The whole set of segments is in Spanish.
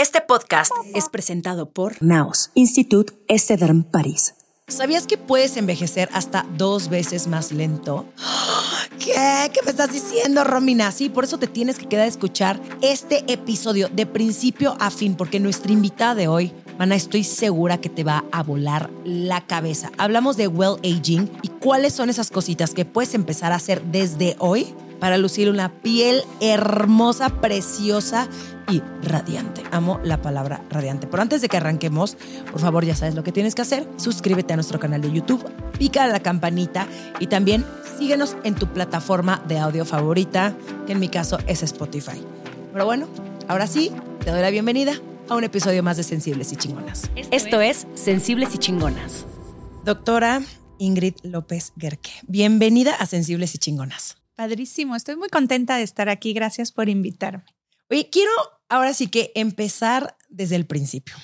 Este podcast es presentado por Naos, Institut Estederm París. ¿Sabías que puedes envejecer hasta dos veces más lento? ¿Qué? ¿Qué me estás diciendo, Romina? Sí, por eso te tienes que quedar a escuchar este episodio de principio a fin, porque nuestra invitada de hoy, Mana, estoy segura que te va a volar la cabeza. Hablamos de well aging y cuáles son esas cositas que puedes empezar a hacer desde hoy para lucir una piel hermosa, preciosa y radiante. Amo la palabra radiante. Pero antes de que arranquemos, por favor, ya sabes lo que tienes que hacer. Suscríbete a nuestro canal de YouTube, pica la campanita y también síguenos en tu plataforma de audio favorita, que en mi caso es Spotify. Pero bueno, ahora sí, te doy la bienvenida a un episodio más de Sensibles y Chingonas. Esto es Sensibles y Chingonas. Doctora Ingrid López Gerke, bienvenida a Sensibles y Chingonas. Padrísimo, estoy muy contenta de estar aquí. Gracias por invitarme. Oye, quiero ahora sí que empezar desde el principio.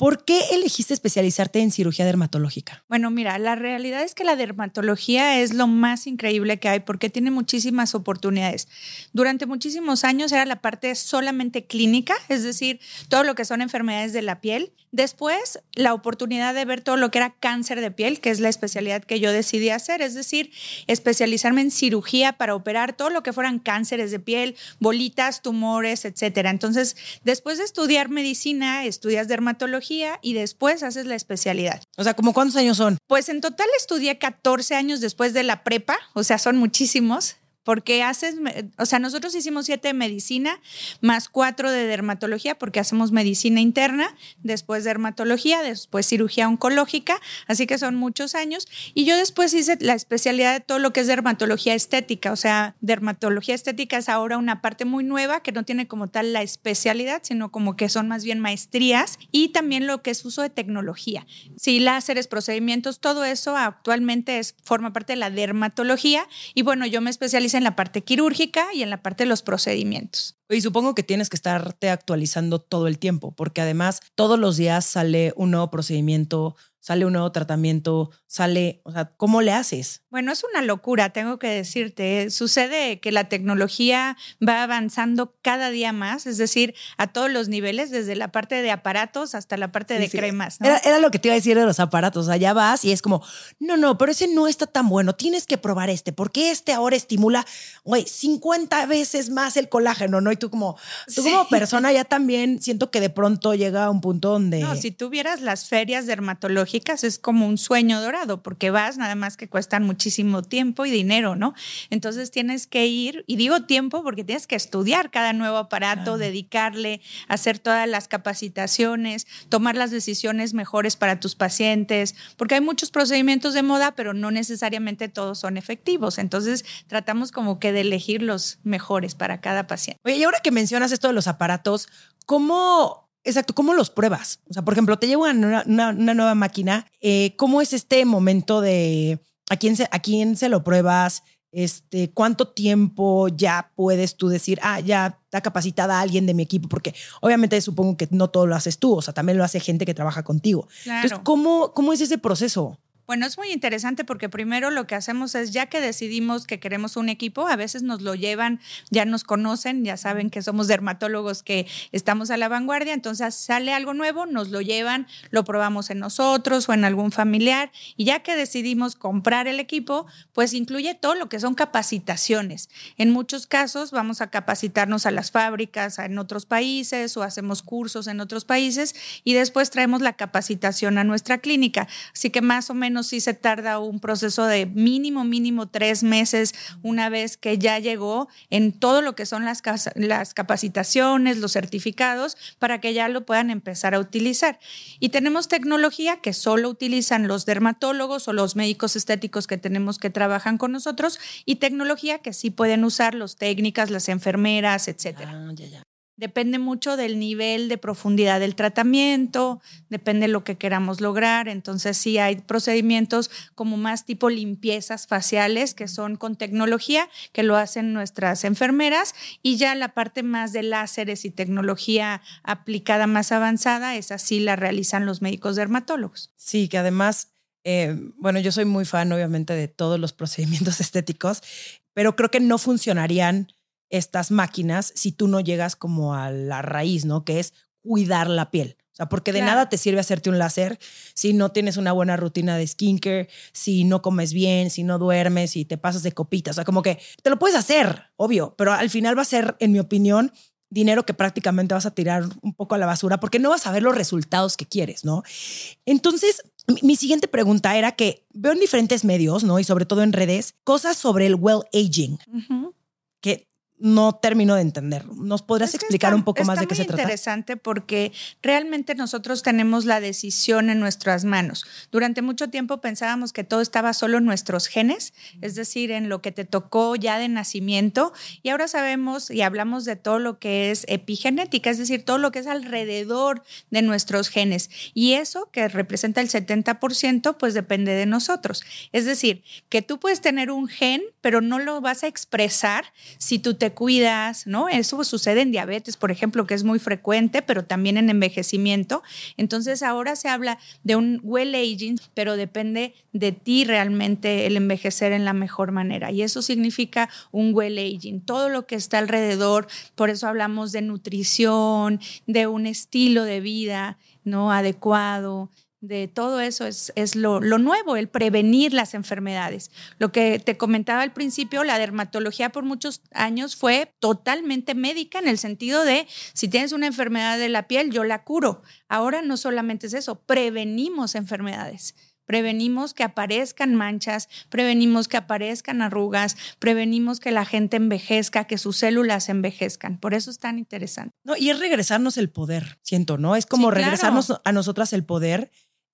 ¿Por qué elegiste especializarte en cirugía dermatológica? Bueno, mira, la realidad es que la dermatología es lo más increíble que hay porque tiene muchísimas oportunidades. Durante muchísimos años era la parte solamente clínica, es decir, todo lo que son enfermedades de la piel. Después, la oportunidad de ver todo lo que era cáncer de piel, que es la especialidad que yo decidí hacer, es decir, especializarme en cirugía para operar todo lo que fueran cánceres de piel, bolitas, tumores, etcétera. Entonces, después de estudiar medicina, estudias dermatología y después haces la especialidad. O sea, ¿como cuántos años son? Pues en total estudié 14 años después de la prepa, o sea, son muchísimos porque haces, o sea, nosotros hicimos siete de medicina más cuatro de dermatología, porque hacemos medicina interna, después dermatología, después cirugía oncológica, así que son muchos años. Y yo después hice la especialidad de todo lo que es dermatología estética, o sea, dermatología estética es ahora una parte muy nueva que no tiene como tal la especialidad, sino como que son más bien maestrías y también lo que es uso de tecnología. Sí, láseres, procedimientos, todo eso actualmente es, forma parte de la dermatología y bueno, yo me especialicé en la parte quirúrgica y en la parte de los procedimientos. Y supongo que tienes que estarte actualizando todo el tiempo, porque además todos los días sale un nuevo procedimiento, sale un nuevo tratamiento, sale, o sea, ¿cómo le haces? Bueno, es una locura, tengo que decirte. Sucede que la tecnología va avanzando cada día más, es decir, a todos los niveles, desde la parte de aparatos hasta la parte de cremas. Era, lo que te iba a decir de los aparatos, allá vas y es como, no, no, pero ese no está tan bueno, tienes que probar este, porque este ahora estimula, güey, 50 veces más el colágeno, ¿no? Y tú como, tú como persona ya también siento que de pronto llega a un punto donde... No, si tuvieras las ferias dermatológicas, es como un sueño dorado, porque vas nada más que cuestan muchísimo tiempo y dinero, ¿no? Entonces tienes que ir, y digo tiempo porque tienes que estudiar cada nuevo aparato, dedicarle, hacer todas las capacitaciones, tomar las decisiones mejores para tus pacientes, porque hay muchos procedimientos de moda, pero no necesariamente todos son efectivos. Entonces tratamos como que de elegir los mejores para cada paciente. Oye, y ahora que mencionas esto de los aparatos, ¿cómo Exacto, ¿cómo los pruebas? O sea, por ejemplo, te llevan una, una, nueva máquina, eh, ¿cómo es este momento de a quién se, a quién se lo pruebas? Este, ¿Cuánto tiempo ya puedes tú decir, ah, ya está capacitada alguien de mi equipo? Porque obviamente supongo que no todo lo haces tú, o sea, también lo hace gente que trabaja contigo. Entonces, ¿cómo, ¿cómo es ese proceso? Bueno, es muy interesante porque primero lo que hacemos es, ya que decidimos que queremos un equipo, a veces nos lo llevan, ya nos conocen, ya saben que somos dermatólogos que estamos a la vanguardia, entonces sale algo nuevo, nos lo llevan, lo probamos en nosotros o en algún familiar y ya que decidimos comprar el equipo, pues incluye todo lo que son capacitaciones. En muchos casos vamos a capacitarnos a las fábricas en otros países o hacemos cursos en otros países y después traemos la capacitación a nuestra clínica. Así que más o menos sí se tarda un proceso de mínimo, mínimo tres meses una vez que ya llegó en todo lo que son las, las capacitaciones, los certificados, para que ya lo puedan empezar a utilizar. Y tenemos tecnología que solo utilizan los dermatólogos o los médicos estéticos que tenemos que trabajan con nosotros y tecnología que sí pueden usar los técnicas, las enfermeras, etcétera. Ah, ya, ya. Depende mucho del nivel de profundidad del tratamiento, depende de lo que queramos lograr. Entonces, sí hay procedimientos como más tipo limpiezas faciales que son con tecnología, que lo hacen nuestras enfermeras, y ya la parte más de láseres y tecnología aplicada más avanzada, esa sí la realizan los médicos dermatólogos. Sí, que además, eh, bueno, yo soy muy fan, obviamente, de todos los procedimientos estéticos, pero creo que no funcionarían estas máquinas si tú no llegas como a la raíz, ¿no? Que es cuidar la piel. O sea, porque de Claro. nada te sirve hacerte un láser si no tienes una buena rutina de skincare, si no comes bien, si no duermes, si te pasas de copitas. O sea, como que te lo puedes hacer, obvio, pero al final va a ser, en mi opinión, dinero que prácticamente vas a tirar un poco a la basura porque no vas a ver los resultados que quieres, ¿no? Entonces, mi, siguiente pregunta era que veo en diferentes medios, ¿no? Y sobre todo en redes, cosas sobre el well aging que no termino de entender. ¿Nos podrías Es que explicar está- un poco más de qué se trata? interesante porque realmente nosotros tenemos la decisión en nuestras manos. Durante mucho tiempo pensábamos que todo estaba solo en nuestros genes, es decir, en lo que te tocó ya de nacimiento. Y ahora sabemos y hablamos de todo lo que es epigenética, es decir, todo lo que es alrededor de nuestros genes. Y eso que representa el 70%, pues depende de nosotros. Es decir, que tú puedes tener un gen, pero no lo vas a expresar si tú te cuidas, ¿no? Eso sucede en diabetes, por ejemplo, que es muy frecuente, pero también en envejecimiento. Entonces ahora se habla de un well aging, pero depende de ti realmente el envejecer en la mejor manera. Y eso significa un well aging, todo lo que está alrededor. Por eso hablamos de nutrición, de un estilo de vida, ¿no? Adecuado de todo eso es, es lo, lo nuevo, el prevenir las enfermedades. Lo que te comentaba al principio, la dermatología por muchos años fue totalmente médica en el sentido de si tienes una enfermedad de la piel, yo la curo. Ahora no solamente es eso, prevenimos enfermedades. Prevenimos que aparezcan manchas, prevenimos que aparezcan arrugas, prevenimos que la gente envejezca, que sus células envejezcan. Por eso es tan interesante. No, y es regresarnos el poder, siento, ¿no? Es como Sí, claro. regresarnos a nosotras el poder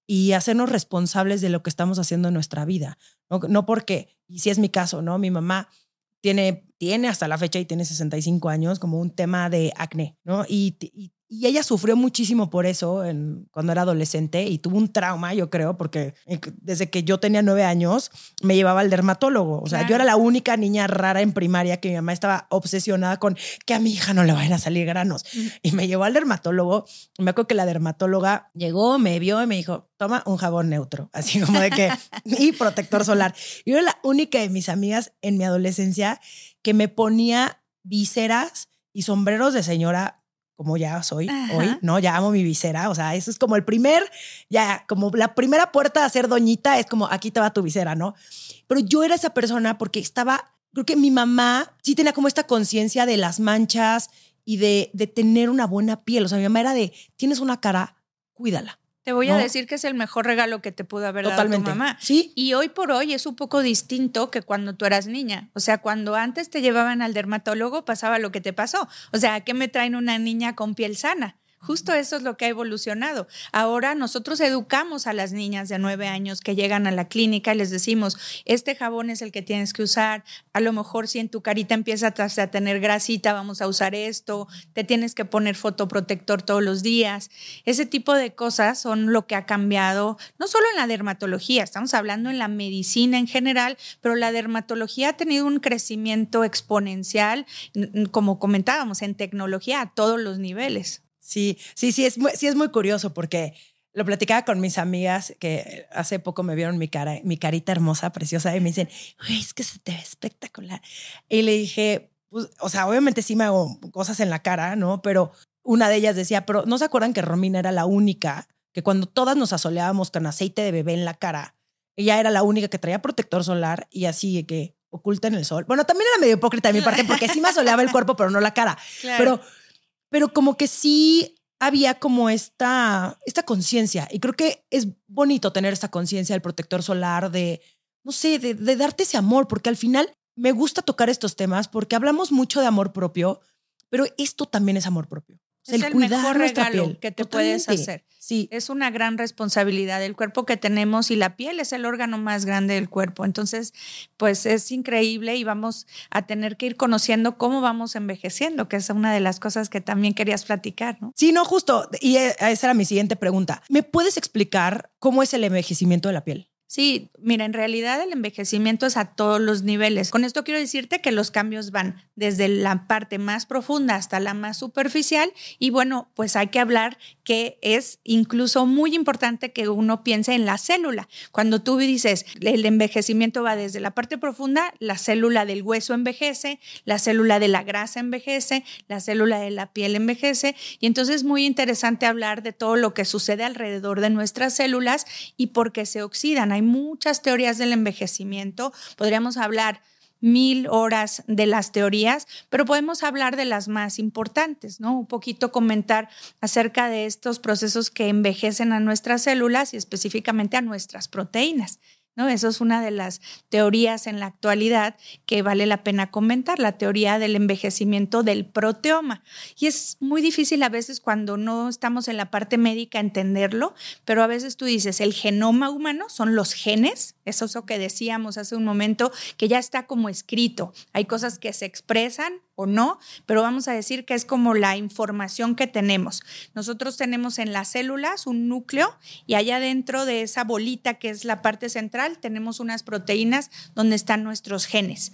y hacernos responsables de lo que estamos haciendo en nuestra vida. No, no porque, y si es mi caso, ¿no? Mi mamá tiene, tiene hasta la fecha y tiene 65 años como un tema de acné, ¿no? Y, y, y ella sufrió muchísimo por eso en, cuando era adolescente y tuvo un trauma, yo creo, porque eh, desde que yo tenía nueve años me llevaba al dermatólogo. O sea, Claro. yo era la única niña rara en primaria que mi mamá estaba obsesionada con que a mi hija no le vayan a salir granos. Y me llevó al dermatólogo. Me acuerdo que la dermatóloga llegó, me vio y me dijo, toma un jabón neutro, así como de que, y protector solar. Yo era la única de mis amigas en mi adolescencia que me ponía viseras y sombreros de señora como ya soy Ajá. hoy, ¿no? Ya amo mi visera, o sea, eso es como el primer, ya, como la primera puerta a ser doñita es como, aquí te va tu visera, ¿no? Pero yo era esa persona porque estaba, creo que mi mamá sí tenía como esta conciencia de las manchas y de, de tener una buena piel, o sea, mi mamá era de, tienes una cara, cuídala. Te voy No. a decir que es el mejor regalo que te pudo haber Totalmente. dado tu mamá. Sí, Y hoy por hoy es un poco distinto que cuando tú eras niña. O sea, cuando antes te llevaban al dermatólogo pasaba lo que te pasó. O sea, ¿a qué me traen una niña con piel sana? Justo eso es lo que ha evolucionado. Ahora nosotros educamos a las niñas de nueve años que llegan a la clínica y les decimos, este jabón es el que tienes que usar. A lo mejor si en tu carita empiezas a tener grasita, vamos a usar esto. Te tienes que poner fotoprotector todos los días. Ese tipo de cosas son lo que ha cambiado, no solo en la dermatología, estamos hablando en la medicina en general, pero la dermatología ha tenido un crecimiento exponencial, como comentábamos, en tecnología a todos los niveles. Sí, sí, sí, es muy, sí es muy curioso porque lo platicaba con mis amigas que hace poco me vieron mi cara, mi carita hermosa, preciosa, y me dicen, "Güey, es que se te ve espectacular. Y le dije, pues, o sea, obviamente sí me hago cosas en la cara, ¿no? Pero una de ellas decía, pero ¿no se acuerdan que Romina era la única que cuando todas nos asoleábamos con aceite de bebé en la cara, ella era la única que traía protector solar y así que oculta en el sol? Bueno, también era medio hipócrita de mi parte porque sí me asoleaba el cuerpo, pero no la cara. Pero, pero como que sí había como esta, esta conciencia. Y creo que es bonito tener esta conciencia del protector solar, de, no sé, de, de darte ese amor, porque al final me gusta tocar estos temas porque hablamos mucho de amor propio, pero esto también es amor propio. Es el mejor regalo piel. que te puedes hacer. Sí. Es una gran responsabilidad el cuerpo que tenemos y la piel es el órgano más grande del cuerpo. Entonces, pues es increíble y vamos a tener que ir conociendo cómo vamos envejeciendo, que es una de las cosas que también querías platicar, ¿no? Sí, no, justo. Y eh, esa era mi siguiente pregunta. ¿Me puedes explicar cómo es el envejecimiento de la piel? Sí, mira, en realidad el envejecimiento es a todos los niveles. Con esto quiero decirte que los cambios van desde la parte más profunda hasta la más superficial y bueno, pues hay que hablar que es incluso muy importante que uno piense en la célula. Cuando tú dices el envejecimiento va desde la parte profunda, la célula del hueso envejece, la célula de la grasa envejece, la célula de la piel envejece y entonces es muy interesante hablar de todo lo que sucede alrededor de nuestras células y por qué se oxidan hay muchas teorías del envejecimiento. Podríamos hablar mil horas de las teorías, pero podemos hablar de las más importantes, ¿no? Un poquito comentar acerca de estos procesos que envejecen a nuestras células y específicamente a nuestras proteínas. Eso es una de las teorías en la actualidad que vale la pena comentar, la teoría del envejecimiento del proteoma. Y es muy difícil a veces cuando no estamos en la parte médica entenderlo, pero a veces tú dices, el genoma humano son los genes, eso es lo que decíamos hace un momento, que ya está como escrito. Hay cosas que se expresan o no, pero vamos a decir que es como la información que tenemos. Nosotros tenemos en las células un núcleo y allá dentro de esa bolita que es la parte central tenemos unas proteínas donde están nuestros genes.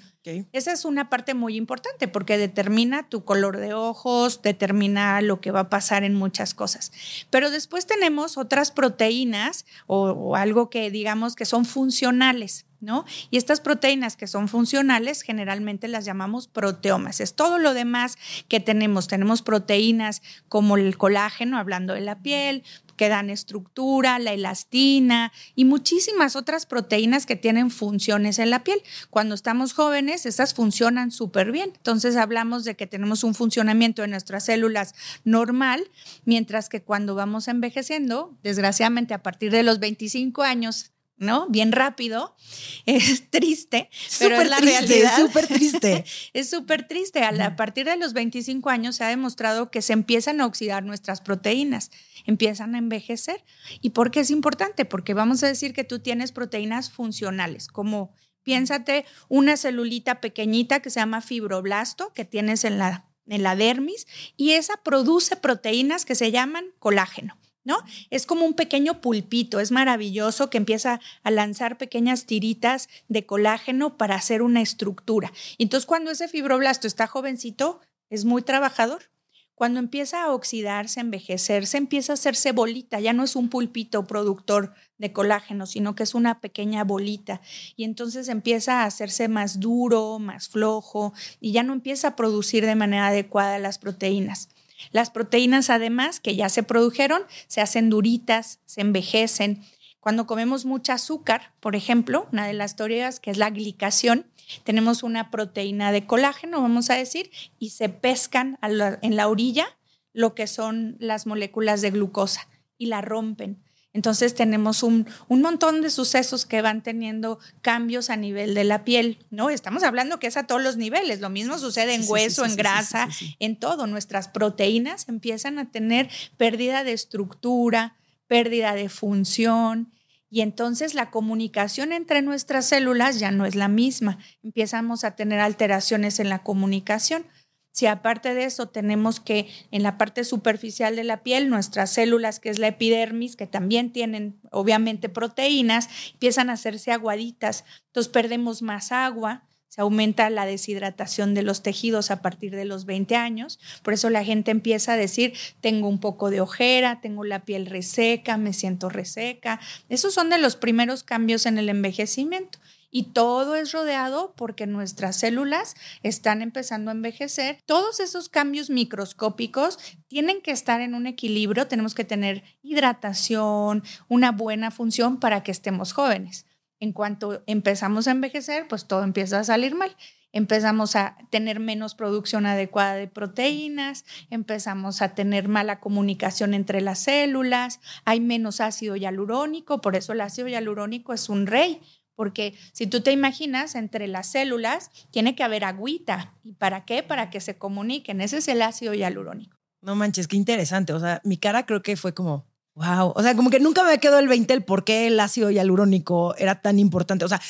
Esa es una parte muy importante porque determina tu color de ojos, determina lo que va a pasar en muchas cosas. Pero después tenemos otras proteínas o, o algo que digamos que son funcionales. ¿No? Y estas proteínas que son funcionales generalmente las llamamos proteomas. Es todo lo demás que tenemos. Tenemos proteínas como el colágeno, hablando de la piel, que dan estructura, la elastina y muchísimas otras proteínas que tienen funciones en la piel. Cuando estamos jóvenes, estas funcionan súper bien. Entonces hablamos de que tenemos un funcionamiento de nuestras células normal, mientras que cuando vamos envejeciendo, desgraciadamente a partir de los 25 años, ¿no? Bien rápido. Es triste, pero es la realidad. Es súper triste. es súper triste. A, partir de los 25 años se ha demostrado que se empiezan a oxidar nuestras proteínas, empiezan a envejecer. ¿Y por qué es importante? Porque vamos a decir que tú tienes proteínas funcionales, como piénsate una celulita pequeñita que se llama fibroblasto que tienes en la, en la dermis y esa produce proteínas que se llaman colágeno. ¿No? Es como un pequeño pulpito, es maravilloso que empieza a lanzar pequeñas tiritas de colágeno para hacer una estructura. entonces cuando ese fibroblasto está jovencito, es muy trabajador. Cuando empieza a oxidarse, envejecerse, empieza a hacerse bolita, ya no es un pulpito productor de colágeno, sino que es una pequeña bolita. Y entonces empieza a hacerse más duro, más flojo, y ya no empieza a producir de manera adecuada las proteínas. Las proteínas, además, que ya se produjeron, se hacen duritas, se envejecen. Cuando comemos mucha azúcar, por ejemplo, una de las teorías que es la glicación, tenemos una proteína de colágeno, vamos a decir, y se pescan en la orilla lo que son las moléculas de glucosa y la rompen. Entonces tenemos un, montón de sucesos que van teniendo cambios a nivel de la piel, ¿no? Estamos hablando que es a todos los niveles, lo mismo sucede en hueso, en grasa, en todo. Nuestras proteínas empiezan a tener pérdida de estructura, pérdida de función. Y entonces la comunicación entre nuestras células ya no es la misma. Empezamos a tener alteraciones en la comunicación. Si aparte de eso tenemos que en la parte superficial de la piel, nuestras células, que es la epidermis, que también tienen obviamente proteínas, empiezan a hacerse aguaditas, entonces perdemos más agua, se aumenta la deshidratación de los tejidos a partir de los 20 años. Por eso la gente empieza a decir, tengo un poco de ojera, tengo la piel reseca, me siento reseca. Esos son de los primeros cambios en el envejecimiento. Y todo es rodeado porque nuestras células están empezando a envejecer. Todos esos cambios microscópicos tienen que estar en un equilibrio. Tenemos que tener hidratación, una buena función para que estemos jóvenes. En cuanto empezamos a envejecer, pues todo empieza a salir mal empezamos a tener menos producción adecuada de proteínas, empezamos a tener mala comunicación entre las células, hay menos ácido hialurónico, por eso el ácido hialurónico es un rey, porque si tú te imaginas, entre las células tiene que haber agüita. ¿Y para qué? Para que se comuniquen. Ese es el ácido hialurónico. No manches, qué interesante. O sea, mi cara creo que fue como, wow. O sea, como que nunca me quedó el 20 el por qué el ácido hialurónico era tan importante. O sea,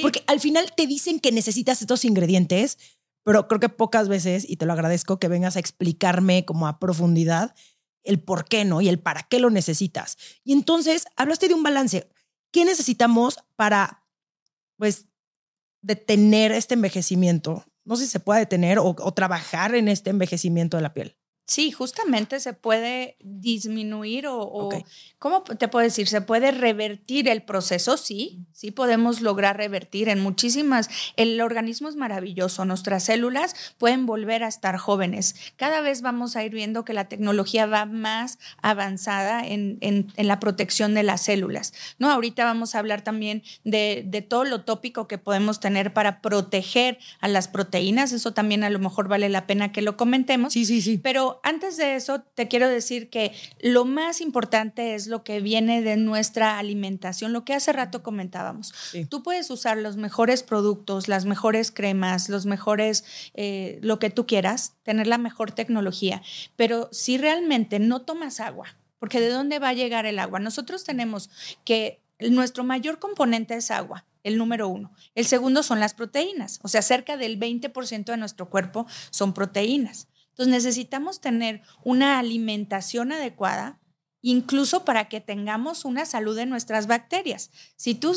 porque al final te dicen que necesitas estos ingredientes, pero creo que pocas veces, y te lo agradezco, que vengas a explicarme como a profundidad el por qué no y el para qué lo necesitas. Y entonces hablaste de un balance ¿qué necesitamos para, pues, detener este envejecimiento? No sé si se puede detener o, o trabajar en este envejecimiento de la piel. Sí, justamente se puede disminuir o, ¿cómo te puedo decir? Se puede revertir el proceso, sí, sí podemos lograr revertir en muchísimas. El organismo es maravilloso, nuestras células pueden volver a estar jóvenes. Cada vez vamos a ir viendo que la tecnología va más avanzada en, la protección de las células, ¿no? Ahorita vamos a hablar también de, de todo lo tópico que podemos tener para proteger a las proteínas, eso también a lo mejor vale la pena que lo comentemos. Sí, sí, sí. Pero antes de eso, te quiero decir que lo más importante es lo que viene de nuestra alimentación, lo que hace rato comentábamos. Tú puedes usar los mejores productos, las mejores cremas, los mejores, eh, lo que tú quieras, tener la mejor tecnología, pero si realmente no tomas agua, porque ¿de dónde va a llegar el agua? Nosotros tenemos que nuestro mayor componente es agua el número uno. El segundo son las proteínas, o sea, cerca del 20% de nuestro cuerpo son proteínas. Entonces necesitamos tener una alimentación adecuada, incluso para que tengamos una salud de nuestras bacterias. Si tú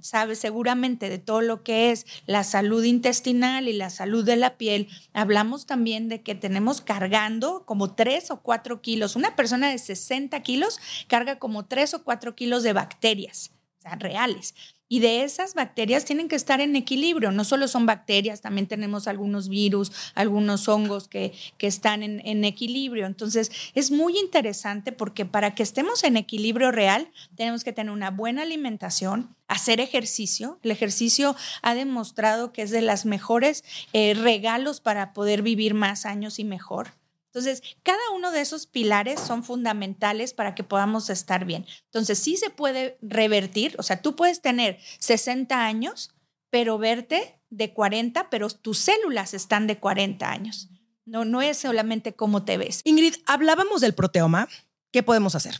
sabes seguramente de todo lo que es la salud intestinal y la salud de la piel, hablamos también de que tenemos cargando como 3 o 4 kilos. Una persona de 60 kilos carga como 3 o 4 kilos de bacterias. O reales. Y de esas bacterias tienen que estar en equilibrio. No solo son bacterias, también tenemos algunos virus, algunos hongos que, que están en, equilibrio. Entonces, es muy interesante porque para que estemos en equilibrio real, tenemos que tener una buena alimentación, hacer ejercicio. El ejercicio ha demostrado que es de los mejores eh, regalos para poder vivir más años y mejor. Entonces, cada uno de esos pilares son fundamentales para que podamos estar bien. Entonces, sí se puede revertir, o sea, tú puedes tener 60 años, pero verte de 40, pero tus células están de 40 años. No, no es solamente cómo te ves. Ingrid, hablábamos del proteoma. ¿Qué podemos hacer?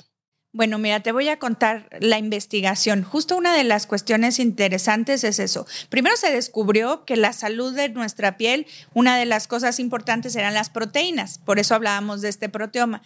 Bueno, mira, te voy a contar la investigación. Justo una de las cuestiones interesantes es eso. Primero se descubrió que la salud de nuestra piel, una de las cosas importantes eran las proteínas, por eso hablábamos de este proteoma.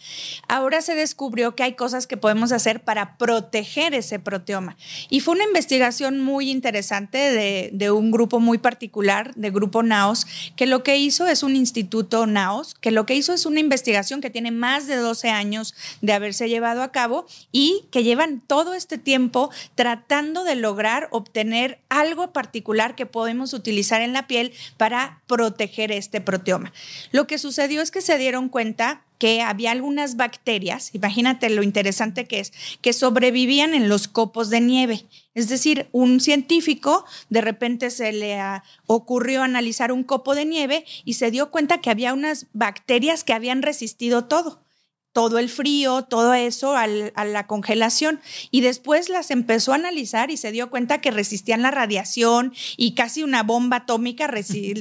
Ahora se descubrió que hay cosas que podemos hacer para proteger ese proteoma. Y fue una investigación muy interesante de, un grupo muy particular, de Grupo NAOS, que lo que hizo es un instituto NAOS, que lo que hizo es una investigación que tiene más de 12 años de haberse llevado a cabo y que llevan todo este tiempo tratando de lograr obtener algo particular que podemos utilizar en la piel para proteger este proteoma. Lo que sucedió es que se dieron cuenta que había algunas bacterias, imagínate lo interesante que es, que sobrevivían en los copos de nieve. Es decir, un científico de repente se le ocurrió analizar un copo de nieve y se dio cuenta que había unas bacterias que habían resistido todo todo el frío, todo eso a la congelación. Y después las empezó a analizar y se dio cuenta que resistían la radiación y casi una bomba atómica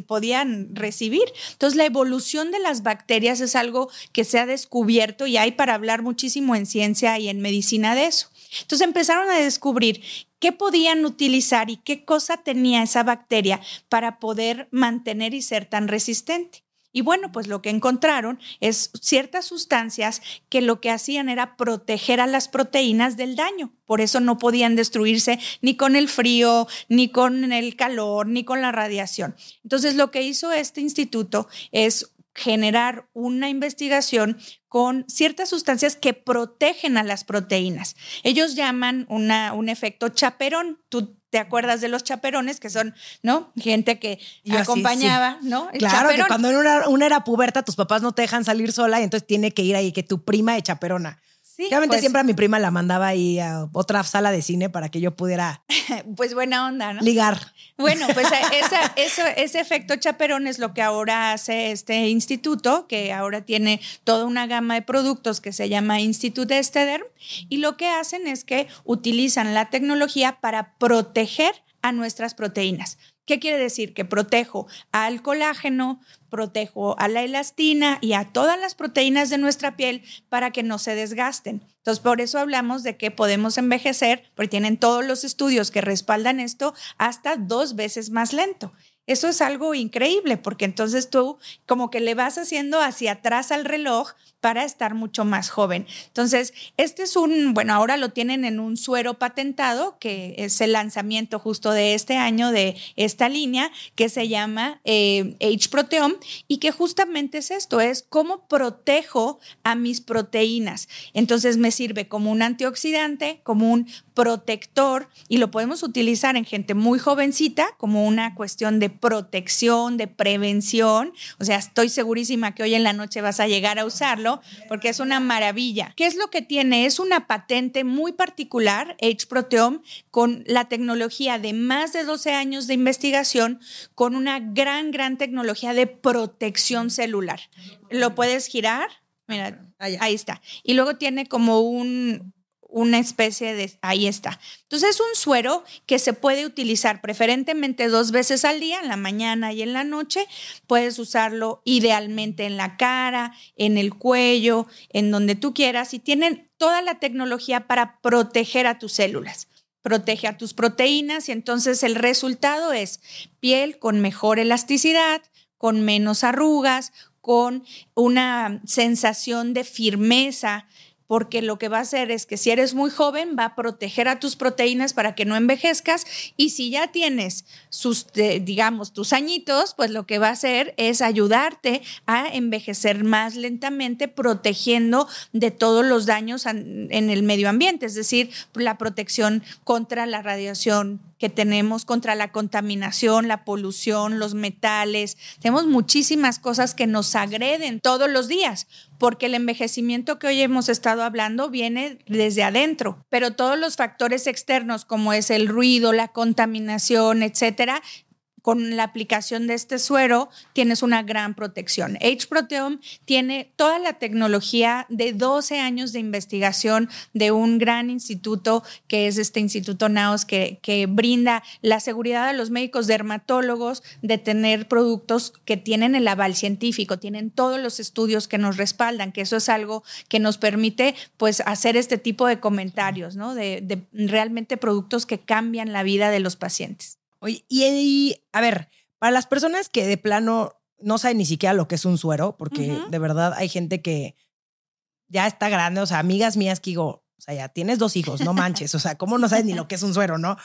podían recibir. Entonces la evolución de las bacterias es algo que se ha descubierto y hay para hablar muchísimo en ciencia y en medicina de eso. Entonces empezaron a descubrir qué podían utilizar y qué cosa tenía esa bacteria para poder mantener y ser tan resistente. Y bueno, pues lo que encontraron es ciertas sustancias que lo que hacían era proteger a las proteínas del daño. Por eso no podían destruirse ni con el frío, ni con el calor, ni con la radiación. Entonces lo que hizo este instituto es generar una investigación con ciertas sustancias que protegen a las proteínas. Ellos llaman una, un efecto chaperón. Te acuerdas de los chaperones, que son, ¿no? Gente que acompañaba, ¿no? claro, que cuando una, era puberta, tus papás no te dejan salir sola y entonces tiene que ir ahí, que tu prima de chaperona. Realmente pues siempre a mi prima la mandaba ahí a otra sala de cine para que yo pudiera. pues buena onda, ¿no? Ligar. Bueno, pues esa, ese efecto chaperón es lo que ahora hace este instituto, que ahora tiene toda una gama de productos que se llama Instituto Estederm, y lo que hacen es que utilizan la tecnología para proteger a nuestras proteínas. ¿Qué quiere decir? Que protejo al colágeno, protejo a la elastina y a todas las proteínas de nuestra piel para que no se desgasten. Entonces, por eso hablamos de que podemos envejecer, porque tienen todos los estudios que respaldan esto, hasta dos veces más lento. Eso es algo increíble, porque entonces tú como que le vas haciendo hacia atrás al reloj para estar mucho más joven. Entonces, este es un, bueno, ahora lo tienen en un suero patentado, que es el lanzamiento justo de este año de esta línea, que se llama eh, H-Proteome, y que justamente es esto, es cómo protejo a mis proteínas. Entonces, me sirve como un antioxidante, como un protector, y lo podemos utilizar en gente muy jovencita como una cuestión de protección, de prevención. O sea, estoy segurísima que hoy en la noche vas a llegar a usarlo porque es una maravilla. ¿Qué es lo que tiene? Es una patente muy particular, H-Proteome, con la tecnología de más de 12 años de investigación, con una gran, gran tecnología de protección celular. ¿Lo puedes girar? Mira, ahí está. Y luego tiene como un, una especie de, ahí está. Entonces es un suero que se puede utilizar preferentemente dos veces al día, en la mañana y en la noche. Puedes usarlo idealmente en la cara, en el cuello, en donde tú quieras y tienen toda la tecnología para proteger a tus células. Protege a tus proteínas y entonces el resultado es piel con mejor elasticidad, con menos arrugas, con una sensación de firmeza, porque lo que va a hacer es que si eres muy joven va a proteger a tus proteínas para que no envejezcas y si ya tienes sus, digamos, tus añitos, pues lo que va a hacer es ayudarte a envejecer más lentamente, protegiendo de todos los daños en el medio ambiente, es decir, la protección contra la radiación que tenemos contra la contaminación, la polución, los metales. Tenemos muchísimas cosas que nos agreden todos los días, porque el envejecimiento que hoy hemos estado hablando viene desde adentro, pero todos los factores externos como es el ruido, la contaminación, etcétera, con la aplicación de este suero tienes una gran protección. H-Proteome tiene toda la tecnología de 12 años de investigación de un gran instituto que es este Instituto NAOS que, brinda la seguridad a los médicos dermatólogos de tener productos que tienen el aval científico, tienen todos los estudios que nos respaldan, que eso es algo que nos permite pues hacer este tipo de comentarios, ¿no? de realmente productos que cambian la vida de los pacientes. Oye, y, a ver, para las personas que de plano no saben ni siquiera lo que es un suero, porque de verdad hay gente que ya está grande, o sea, amigas mías que digo, o sea, ya tienes dos hijos, no manches, o sea, ¿cómo no sabes ni lo que es un suero, no?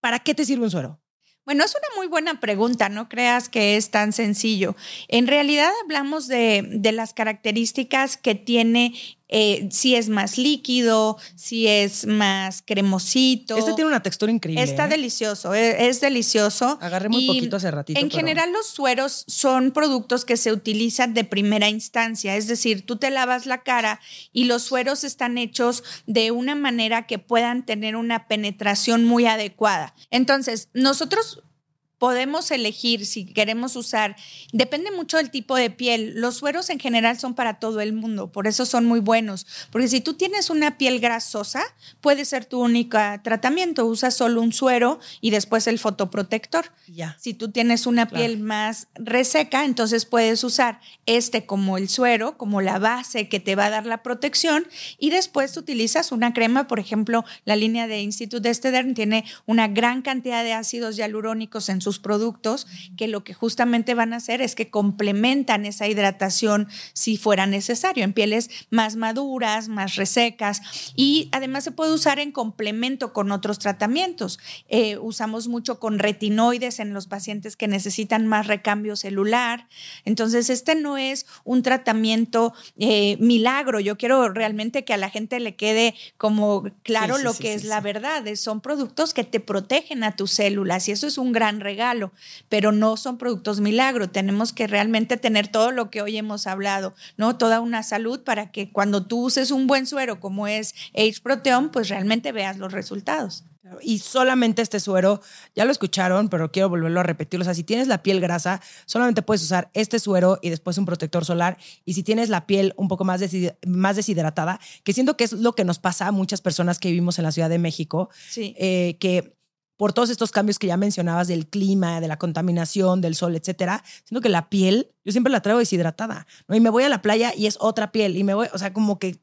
¿Para qué te sirve un suero? Bueno, es una muy buena pregunta, no creas que es tan sencillo. En realidad hablamos de, de las características que tiene eh, si es más líquido, si es más cremosito. Este tiene una textura increíble. Está ¿eh? delicioso, e, es, delicioso. Agarré muy poquito hace ratito. En general, los sueros son productos que se utilizan de primera instancia, es decir, tú te lavas la cara y los sueros están hechos de una manera que puedan tener una penetración muy adecuada. Entonces, nosotros podemos elegir si queremos usar, depende mucho del tipo de piel. Los sueros en general son para todo el mundo, por eso son muy buenos. Porque si tú tienes una piel grasosa, puede ser tu único tratamiento. Usas solo un suero y después el fotoprotector. Ya. Si tú tienes una piel más reseca, entonces puedes usar este como el suero, como la base que te va a dar la protección y después utilizas una crema, por ejemplo, la línea de Institute Estederm tiene una gran cantidad de ácidos hialurónicos en sus productos que lo que justamente van a hacer es que complementan esa hidratación si fuera necesario en pieles más maduras, más resecas y además se puede usar en complemento con otros tratamientos. Eh, usamos mucho con retinoides en los pacientes que necesitan más recambio celular. Entonces, este no es un tratamiento eh, milagro. Yo quiero realmente que a la gente le quede como claro lo que es la verdad. Son productos que te protegen a tus células y eso es un gran regalo regalo, pero no son productos milagro. Tenemos que realmente tener todo lo que hoy hemos hablado, ¿no? Toda una salud para que cuando tú uses un buen suero como es H-Proteome, pues realmente veas los resultados. Y solamente este suero, ya lo escucharon, pero quiero volverlo a repetir. O sea, si tienes la piel grasa, solamente puedes usar este suero y después un protector solar. Y si tienes la piel un poco más, más deshidratada, que siento que es lo que nos pasa a muchas personas que vivimos en la Ciudad de México, sí. eh, que por todos estos cambios que ya mencionabas del clima, de la contaminación, del sol, etcétera, siento que la piel, yo siempre la traigo deshidratada, ¿no? Y me voy a la playa y es otra piel, y me voy, o sea, como que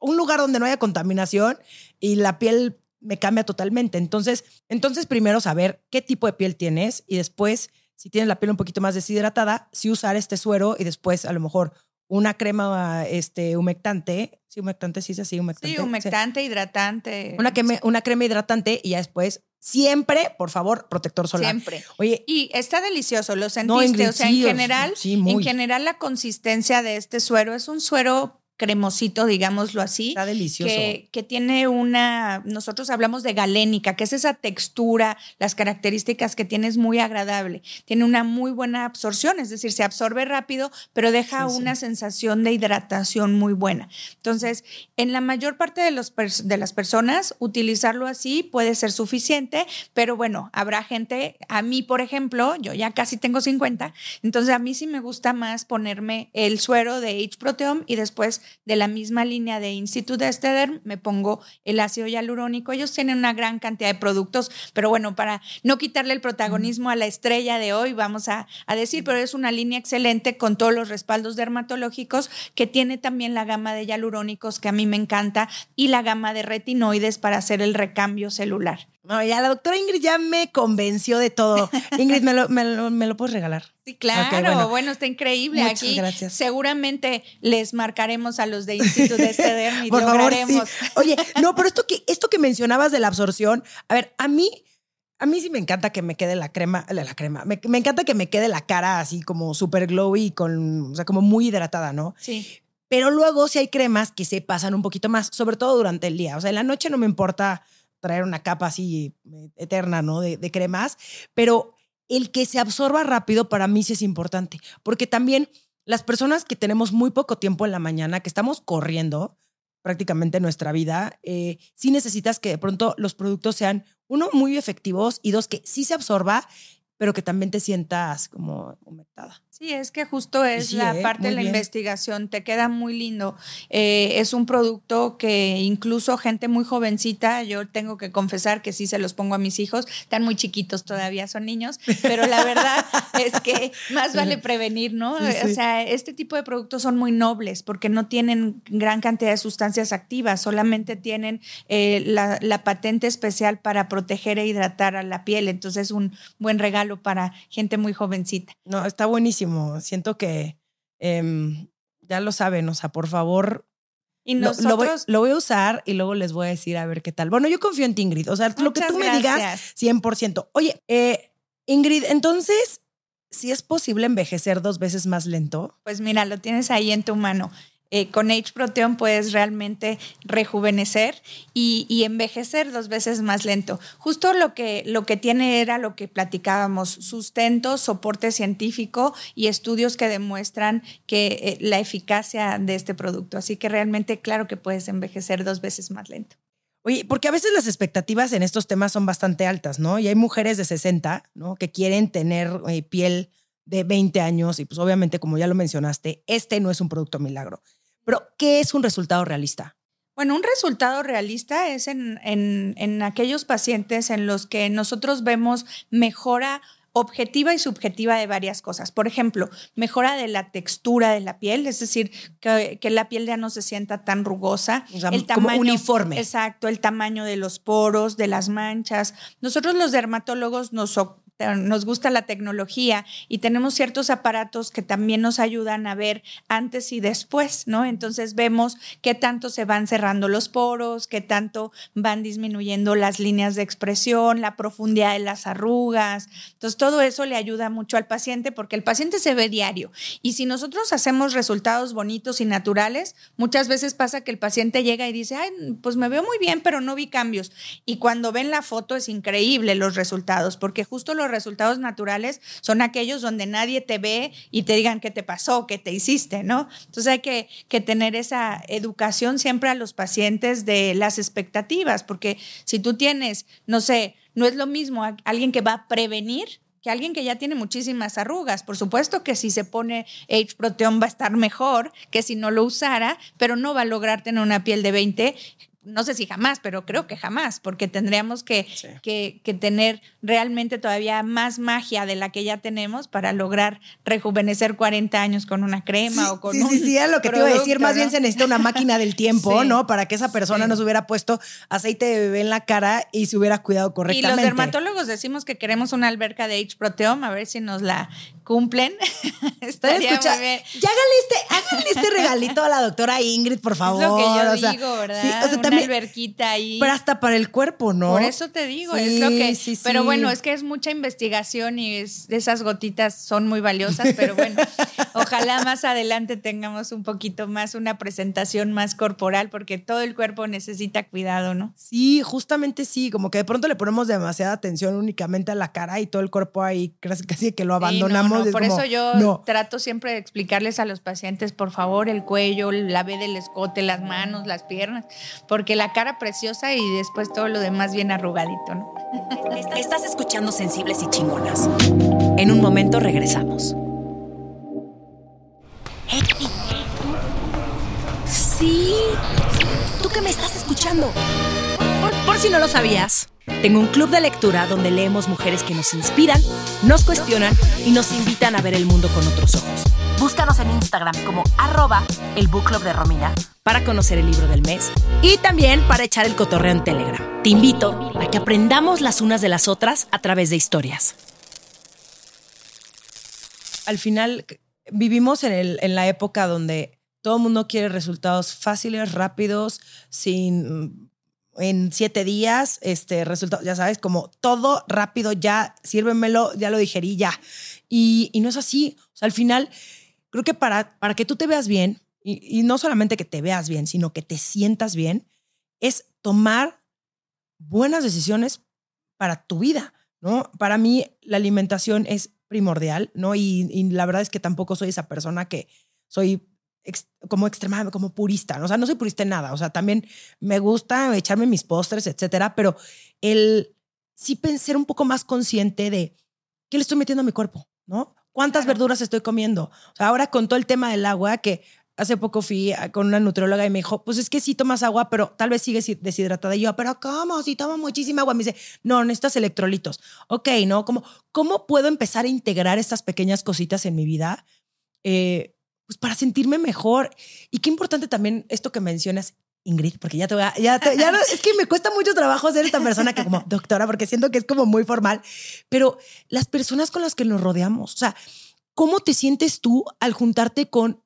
un lugar donde no haya contaminación y la piel me cambia totalmente. Entonces, entonces primero saber qué tipo de piel tienes y después, si tienes la piel un poquito más deshidratada, si usar este suero y después a lo mejor una crema este, humectante. Sí, humectante, sí es así, humectante. Sí, humectante, hidratante. Una, crema, una crema hidratante y ya después, siempre, por favor, protector solar. Siempre. Oye, Y está delicioso, lo No, sentiste. Ingrid, o sea, en general, sí, en general la consistencia de este suero es un suero cremosito, digámoslo así. está delicioso. Que, que tiene una, nosotros hablamos de galénica, que es esa textura, las características que tiene es muy agradable. Tiene una muy buena absorción, es decir, se absorbe rápido, pero deja Sí, sí. una sensación de hidratación muy buena. Entonces, en la mayor parte de, los de las personas, utilizarlo así puede ser suficiente, pero bueno, habrá gente, a mí, por ejemplo, yo ya casi tengo 50, entonces a mí sí me gusta más ponerme el suero de H Proteome y después de la misma línea de Institute Esteder me pongo el ácido hialurónico. Ellos tienen una gran cantidad de productos, pero bueno, para no quitarle el protagonismo a la estrella de hoy, vamos a, a decir, pero es una línea excelente con todos los respaldos dermatológicos que tiene también la gama de hialurónicos que a mí me encanta y la gama de retinoides para hacer el recambio celular. No, ya la doctora Ingrid ya me convenció de todo. Ingrid, ¿me lo, me lo- me lo puedes regalar? Sí, claro, bueno. bueno. está increíble. Muchas Aquí gracias. seguramente les marcaremos a los de Instituto de Esteder y Por favor, sí. lograremos. Oye, no, pero esto que, esto que mencionabas de la absorción, a ver, a mí, a mí sí me encanta que me quede la crema, la, la crema, me, me encanta que me quede la cara así como súper glowy, con, o sea, como muy hidratada, ¿no? Sí. Pero luego sí hay cremas que se pasan un poquito más, sobre todo durante el día. O sea, en la noche no me importa traer una capa así eh, eterna, ¿no? De, cremas, pero el que se absorba rápido para mí sí es importante, porque también las personas que tenemos muy poco tiempo en la mañana, que estamos corriendo prácticamente nuestra vida, eh, sí necesitas que de pronto los productos sean, uno, muy efectivos y dos, que sí se absorba, pero que también te sientas como humectada. Sí, es que justo es sí, la ¿eh? parte de la bien. investigación, te queda muy lindo. Eh, es un producto que incluso gente muy jovencita, yo tengo que confesar que sí se los pongo a mis hijos, están muy chiquitos todavía, son niños, pero la verdad es que más vale prevenir, ¿no? Sí, O sea, este tipo de productos son muy nobles porque no tienen gran cantidad de sustancias activas, solamente tienen eh, la, la patente especial para proteger e hidratar a la piel, entonces es un buen regalo para gente muy jovencita. No, está buenísimo. Siento que em, ya lo saben, o sea, por favor, Y nosotros... lo voy, lo voy a usar y luego les voy a decir a ver qué tal. Bueno, yo confío en ti, Ingrid. O sea, lo que tú me digas, gracias. 100%. Oye, eh, Ingrid, entonces, si es posible envejecer dos veces más lento. Pues mira, lo tienes ahí en tu mano. Eh, con H Proteon puedes realmente rejuvenecer y, y envejecer dos veces más lento. Justo lo que, lo que tiene era lo que platicábamos, sustento, soporte científico y estudios que demuestran que eh, la eficacia de este producto. Así que realmente claro que puedes envejecer dos veces más lento. Oye, porque a veces las expectativas en estos temas son bastante altas, ¿no? Y hay mujeres de 60, ¿no? Que quieren tener eh, piel de 20 años y pues obviamente, como ya lo mencionaste, este no es un producto milagro. Pero, ¿qué es un resultado realista? Bueno, un resultado realista es en, en, en aquellos pacientes en los que nosotros vemos mejora objetiva y subjetiva de varias cosas. Por ejemplo, mejora de la textura de la piel, es decir, que, que la piel ya no se sienta tan rugosa. O sea, como uniforme. Exacto, el tamaño de los poros, de las manchas. Nosotros los dermatólogos nos, nos gusta la tecnología y tenemos ciertos aparatos que también nos ayudan a ver antes y después, ¿no? Entonces vemos qué tanto se van cerrando los poros, qué tanto van disminuyendo las líneas de expresión, la profundidad de las arrugas. Entonces todo eso le ayuda mucho al paciente porque el paciente se ve diario y si nosotros hacemos resultados bonitos y naturales, muchas veces pasa que el paciente llega y dice, ay, pues me veo muy bien, pero no vi cambios. Y cuando ven la foto es increíble los resultados, porque justo resultados naturales son aquellos donde nadie te ve y te digan qué te pasó, qué te hiciste, ¿no? Entonces hay que, que tener esa educación siempre a los pacientes de las expectativas, porque si tú tienes, no sé, no es lo mismo a- alguien que va a prevenir que alguien que ya tiene muchísimas arrugas. Por supuesto que si se pone H Proteon va a estar mejor que si no lo usara, pero no va a lograr tener una piel de 20 no sé si jamás, pero creo que jamás, porque tendríamos que, que, que, tener realmente todavía más magia de la que ya tenemos para lograr rejuvenecer 40 años con una crema o con sí, un. Sí, sí, lo que te iba a decir. Más bien se necesita una máquina del tiempo, ¿no? Para que esa persona no se hubiera puesto aceite de bebé en la cara y se hubiera cuidado correctamente. Y los dermatólogos decimos que queremos una alberca de H-Proteom, a ver si nos la cumplen. Estaría escucha, Ya háganle este, háganle este regalito a la doctora Ingrid, por favor. Es lo que yo digo, ¿verdad? Sí, o sea, también, alberquita ahí. Pero hasta para el cuerpo, ¿no? Por eso te digo, es lo que. pero bueno, es que es mucha investigación y esas gotitas son muy valiosas, pero bueno, ojalá más adelante tengamos un poquito más, una presentación más corporal, porque todo el cuerpo necesita cuidado, ¿no? Sí, justamente sí, como que de pronto le ponemos demasiada atención únicamente a la cara y todo el cuerpo ahí casi, casi que lo abandonamos. por eso yo trato siempre de explicarles a los pacientes, por favor, el cuello, la B del escote, las manos, las piernas, porque la cara preciosa y después todo lo demás bien arrugadito, ¿no? Estás escuchando Sensibles y Chingonas. En un momento regresamos. Sí, tú que me estás escuchando. por si no lo sabías. Tengo un club de lectura donde leemos mujeres que nos inspiran, nos cuestionan y nos invitan a ver el mundo con otros ojos. Búscanos en Instagram como arroba el book club de Romina para conocer el libro del mes y también para echar el cotorreo en Telegram. Te invito a que aprendamos las unas de las otras a través de historias. Al final vivimos en, la época donde todo el mundo quiere resultados fáciles, rápidos, sin en siete días, este resultado, ya sabes, como todo rápido, ya, sírvemelo, ya lo digerí, ya. Y, no es así. O sea, al final, creo que para, para que tú te veas bien, y, no solamente que te veas bien, sino que te sientas bien, es tomar buenas decisiones para tu vida, ¿no? Para mí, la alimentación es primordial, ¿no? Y, y la verdad es que tampoco soy esa persona que soy como extremadamente, como purista. O sea, no soy purista en nada. O sea, también me gusta echarme mis postres, etcétera, pero el sí ser un poco más consciente de qué le estoy metiendo a mi cuerpo, ¿no? ¿Cuántas verduras estoy comiendo? O sea, ahora con todo el tema del agua, que hace poco fui con una nutrióloga y me dijo, pues es que sí tomas agua, pero tal vez sigues deshidratada. Y yo, pero ¿cómo? Si tomo muchísima agua. Me dice, no, necesitas electrolitos. Ok, ¿no? Como, ¿Cómo puedo empezar a integrar estas pequeñas cositas en mi vida? Eh, pues para sentirme mejor. Y qué importante también esto que mencionas, Ingrid, porque ya te voy a, ya, ya no, es que me cuesta mucho trabajo ser esta persona que como doctora, porque siento que es como muy formal, pero las personas con las que nos rodeamos, o sea, ¿cómo te sientes tú al juntarte con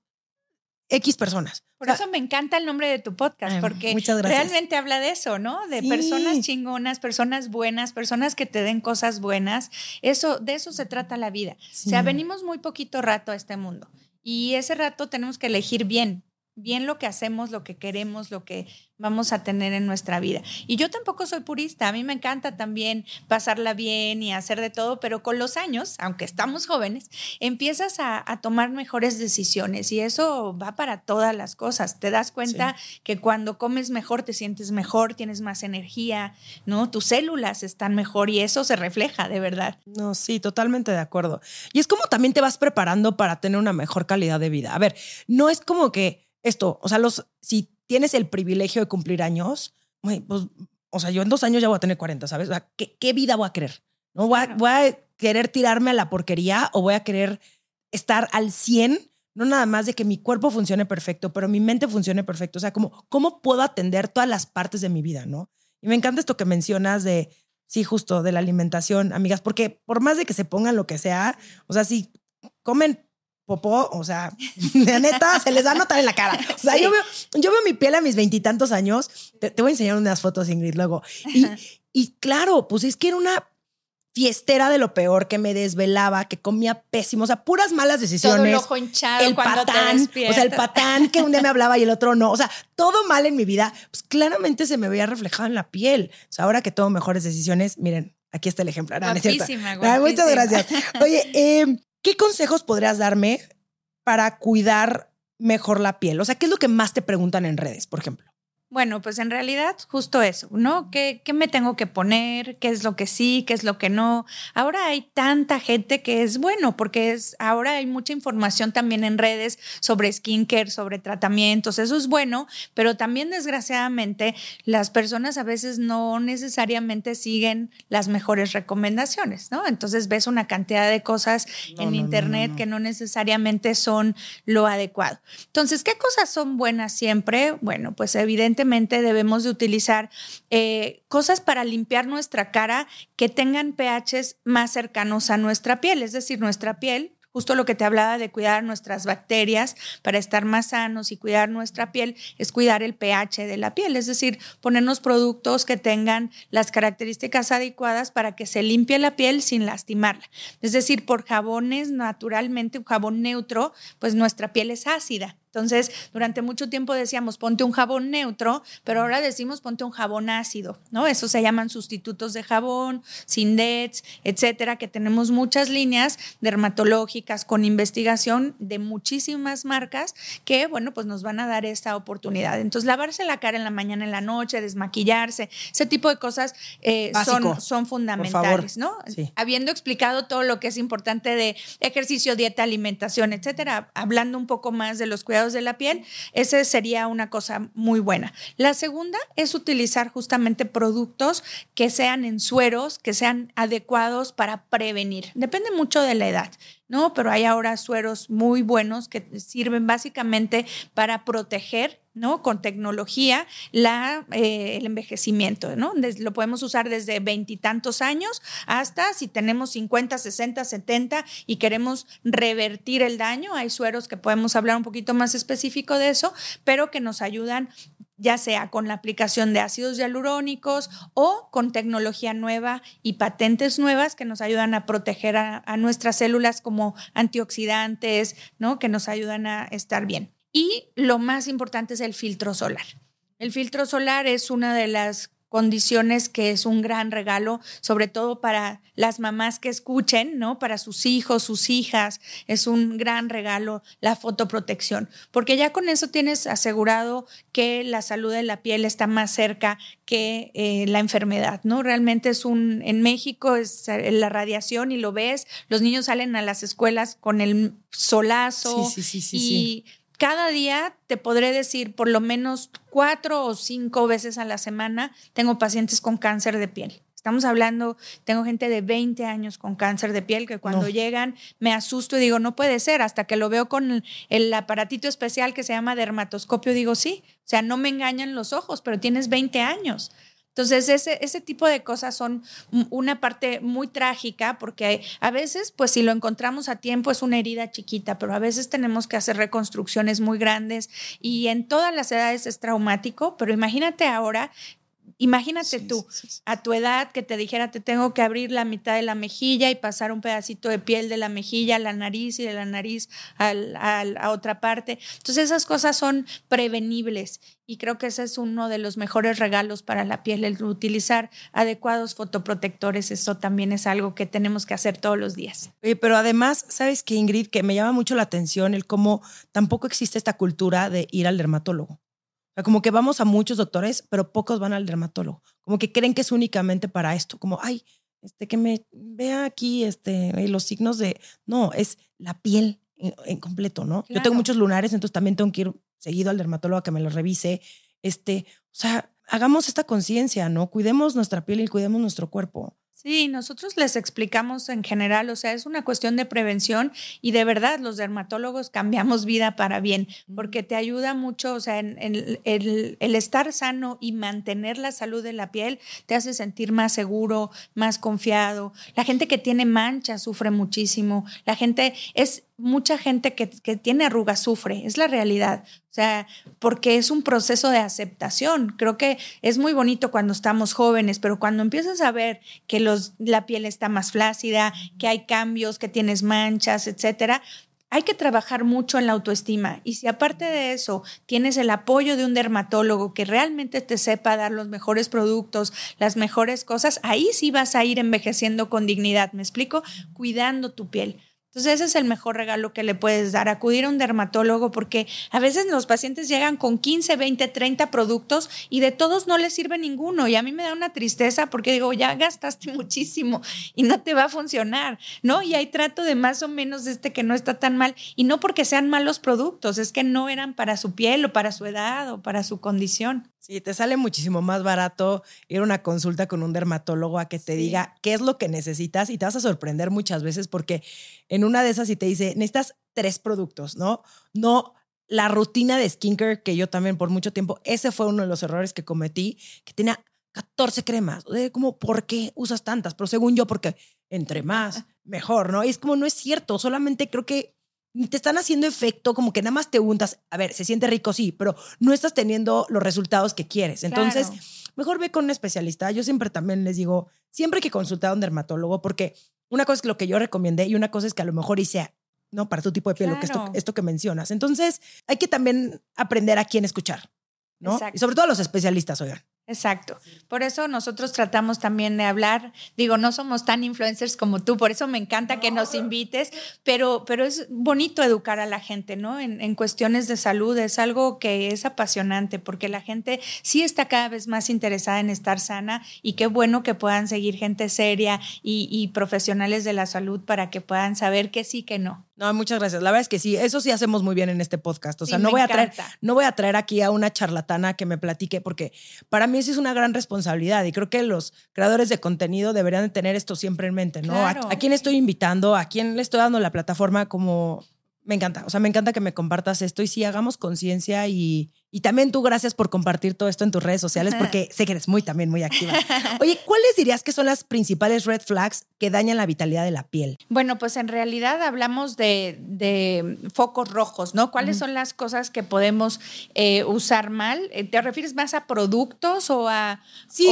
X personas? Por eso me encanta el nombre de tu podcast, porque realmente habla de eso, ¿no? De personas chingonas, personas buenas, personas que te den cosas buenas. Eso, de eso se trata la vida. O sea, venimos muy poquito rato a este mundo. Y ese rato tenemos que elegir bien, bien lo que hacemos, lo que queremos, lo que vamos a tener en nuestra vida. Y yo tampoco soy purista, a mí me encanta también pasarla bien y hacer de todo, pero con los años, aunque estamos jóvenes, empiezas a, tomar mejores decisiones y eso va para todas las cosas. Te das cuenta que cuando comes mejor te sientes mejor, tienes más energía, ¿no? Tus células están mejor y eso se refleja de verdad. No, sí, totalmente de acuerdo. Y es como también te vas preparando para tener una mejor calidad de vida. A ver, no es como que esto, o sea, los, si tienes el privilegio de cumplir años, pues, o sea, yo en dos años ya voy a tener 40, ¿sabes? O sea, ¿qué, vida voy a querer? ¿No? Voy a, querer tirarme a la porquería o voy a querer estar al 100, no nada más de que mi cuerpo funcione perfecto, pero mi mente funcione perfecto. O sea, como, ¿cómo puedo atender todas las partes de mi vida, no? Y me encanta esto que mencionas de, sí, justo de la alimentación, amigas, porque por más de que se pongan lo que sea, o sea, si comen popó, o sea, de neta, se les va a notar en la cara. O sea, yo, veo, yo veo mi piel a mis veintitantos años. Te, voy a enseñar unas fotos, Ingrid, luego. Y, y claro, pues es que era una fiestera de lo peor, que me desvelaba, que comía pésimo, o sea, puras malas decisiones. Todo el ojo hinchado el cuando patán, o sea, el patán que un día me hablaba y el otro no, o sea, todo mal en mi vida, pues claramente se me veía reflejado en la piel. O sea, ahora que tomo mejores decisiones, miren, aquí está el ejemplo. guapísima, muchas gracias. Oye, eh, ¿Qué consejos podrías darme para cuidar mejor la piel? O sea, ¿qué es lo que más te preguntan en redes, por ejemplo? Bueno, pues en realidad justo eso, ¿no? ¿Qué, ¿Qué, me tengo que poner? ¿Qué es lo que sí? ¿Qué es lo que no? Ahora hay tanta gente que es bueno, porque es, ahora hay mucha información también en redes sobre skincare, sobre tratamientos, eso es bueno, pero también desgraciadamente las personas a veces no necesariamente siguen las mejores recomendaciones, ¿no? Entonces ves una cantidad de cosas en internet que no necesariamente son lo adecuado. Entonces, ¿qué cosas son buenas siempre? Bueno, pues evidentemente debemos de utilizar eh, cosas para limpiar nuestra cara que tengan pHs más cercanos a nuestra piel, es decir, nuestra piel justo lo que te hablaba de cuidar nuestras bacterias para estar más sanos y cuidar nuestra piel, es cuidar el pH de la piel, es decir, ponernos productos que tengan las características adecuadas para que se limpie la piel sin lastimarla. Es decir, por jabones, naturalmente, un jabón neutro, pues nuestra piel es ácida. Entonces, durante mucho tiempo decíamos ponte un jabón neutro, pero ahora decimos ponte un jabón ácido, ¿no? Eso se llaman sustitutos de jabón, Sindets, etcétera, que tenemos muchas líneas dermatológicas con investigación de muchísimas marcas que, bueno, pues nos van a dar esta oportunidad. Entonces, lavarse la cara en la mañana, en la noche, desmaquillarse, ese tipo de cosas eh, son, son fundamentales, ¿no? Habiendo explicado todo lo que es importante de ejercicio, dieta, alimentación, etcétera, hablando un poco más de los cuidados de la piel, esa sería una cosa muy buena. La segunda es utilizar justamente productos que sean en sueros, que sean adecuados para prevenir. Depende mucho de la edad. ¿No? Pero hay ahora sueros muy buenos que sirven básicamente para proteger, ¿no? Con tecnología, la, eh, el envejecimiento, ¿no? lo podemos usar desde veintitantos años hasta si tenemos 50, 60, 70 y queremos revertir el daño. Hay sueros que podemos hablar un poquito más específico de eso, pero que nos ayudan ya sea con la aplicación de ácidos hialurónicos o con tecnología nueva y patentes nuevas que nos ayudan a proteger a, nuestras células como antioxidantes, ¿no? Que nos ayudan a estar bien. Y lo más importante es el filtro solar. El filtro solar es una de las condiciones que es un gran regalo, sobre todo para las mamás que escuchen, ¿no? Para sus hijos, sus hijas, es un gran regalo la fotoprotección, porque ya con eso tienes asegurado que la salud de la piel está más cerca que eh, la enfermedad, ¿no? Realmente es un, en México es eh, la radiación y lo ves, los niños salen a las escuelas con el solazo sí, sí, sí, y cada día te podré decir por lo menos cuatro o cinco veces a la semana tengo pacientes con cáncer de piel. Estamos hablando, tengo gente de 20 años con cáncer de piel que cuando llegan me asusto y digo, no puede ser, hasta que lo veo con el aparatito especial que se llama dermatoscopio, digo, sí, o sea, no me engañan los ojos, pero tienes 20 años. Entonces, ese, ese tipo de cosas son una parte muy trágica porque a veces, pues si lo encontramos a tiempo es una herida chiquita, pero a veces tenemos que hacer reconstrucciones muy grandes y en todas las edades es traumático, pero imagínate ahora Imagínate tú, a tu edad, que te dijera, te tengo que abrir la mitad de la mejilla y pasar un pedacito de piel de la mejilla a la nariz y de la nariz a otra parte. Entonces esas cosas son prevenibles y creo que ese es uno de los mejores regalos para la piel, el utilizar adecuados fotoprotectores. Eso también es algo que tenemos que hacer todos los días. pero además, ¿sabes qué, Ingrid? Que me llama mucho la atención el cómo tampoco existe esta cultura de ir al dermatólogo como que vamos a muchos doctores, pero pocos van al dermatólogo. Como que creen que es únicamente para esto. Como, ay, este, que me vea aquí este, los signos de... No, es la piel en, completo, ¿no? Yo tengo muchos lunares, entonces también tengo que ir seguido al dermatólogo a que me los revise. Este, o sea, hagamos esta conciencia, ¿no? Cuidemos nuestra piel y cuidemos nuestro cuerpo. Sí, nosotros les explicamos en general, o sea, es una cuestión de prevención y de verdad los dermatólogos cambiamos vida para bien, porque te ayuda mucho, o sea, en, el, el, estar sano y mantener la salud de la piel te hace sentir más seguro, más confiado. La gente que tiene manchas sufre muchísimo, la gente es mucha gente que, que, tiene arrugas sufre, es la realidad. O sea, porque es un proceso de aceptación. Creo que es muy bonito cuando estamos jóvenes, pero cuando empiezas a ver que los, la piel está más flácida, que hay cambios, que tienes manchas, etcétera, hay que trabajar mucho en la autoestima. Y si aparte de eso tienes el apoyo de un dermatólogo que realmente te sepa dar los mejores productos, las mejores cosas, ahí sí vas a ir envejeciendo con dignidad. ¿Me explico? Cuidando tu piel Entonces ese es el mejor regalo que le puedes dar, acudir a un dermatólogo porque a veces los pacientes llegan con 15, 20, 30 productos y de todos no les sirve ninguno y a mí me da una tristeza porque digo, ya gastaste muchísimo y no te va a funcionar, ¿no? Y hay trato de más o menos este que no está tan mal y no porque sean malos productos, es que no eran para su piel o para su edad o para su condición. Sí, te sale muchísimo más barato ir a una consulta con un dermatólogo a que te diga qué es lo que necesitas y te vas a sorprender muchas veces porque en una de esas y te dice, necesitas tres productos, ¿no? No la rutina de skincare que yo también por mucho tiempo, ese fue uno de los errores que cometí, que tenía 14 cremas. Como, ¿por qué usas tantas? Pero según yo, porque entre más, mejor, ¿no? Y es como, no es cierto, solamente creo que te están haciendo efecto, como que nada más te untas. A ver, se siente rico, sí, pero no estás teniendo los resultados que quieres. Entonces, mejor ve con un especialista. Yo siempre también les digo, siempre hay que consultar a un dermatólogo, porque una cosa es lo que yo recomendé y una cosa es que a lo mejor hice, ¿no? Para tu tipo de piel, lo que esto, esto que mencionas. Entonces, hay que también aprender a quién escuchar, ¿no? Y sobre todo a los especialistas, oigan. Exacto. Por eso nosotros tratamos también de hablar, digo, no somos tan influencers como tú, por eso me encanta que nos invites, pero, pero es bonito educar a la gente, ¿no? En, en, cuestiones de salud es algo que es apasionante, porque la gente sí está cada vez más interesada en estar sana y qué bueno que puedan seguir gente seria y, y profesionales de la salud para que puedan saber que sí, que no. No, muchas gracias. La verdad es que sí, eso sí hacemos muy bien en este podcast. O sea, no voy a traer, no voy a traer aquí a una charlatana que me platique, porque para mí eso es una gran responsabilidad y creo que los creadores de contenido deberían de tener esto siempre en mente, ¿no? ¿A, ¿A, quién estoy invitando? ¿A quién le estoy dando la plataforma como me encanta, o sea, me encanta que me compartas esto y sí hagamos conciencia y, y también tú gracias por compartir todo esto en tus redes sociales porque sé que eres muy también muy activa. Oye, ¿cuáles dirías que son las principales red flags que dañan la vitalidad de la piel? Bueno, pues en realidad hablamos de, de focos rojos, ¿no? ¿Cuáles son las cosas que podemos eh, usar mal? Eh, ¿Te refieres más a productos o a,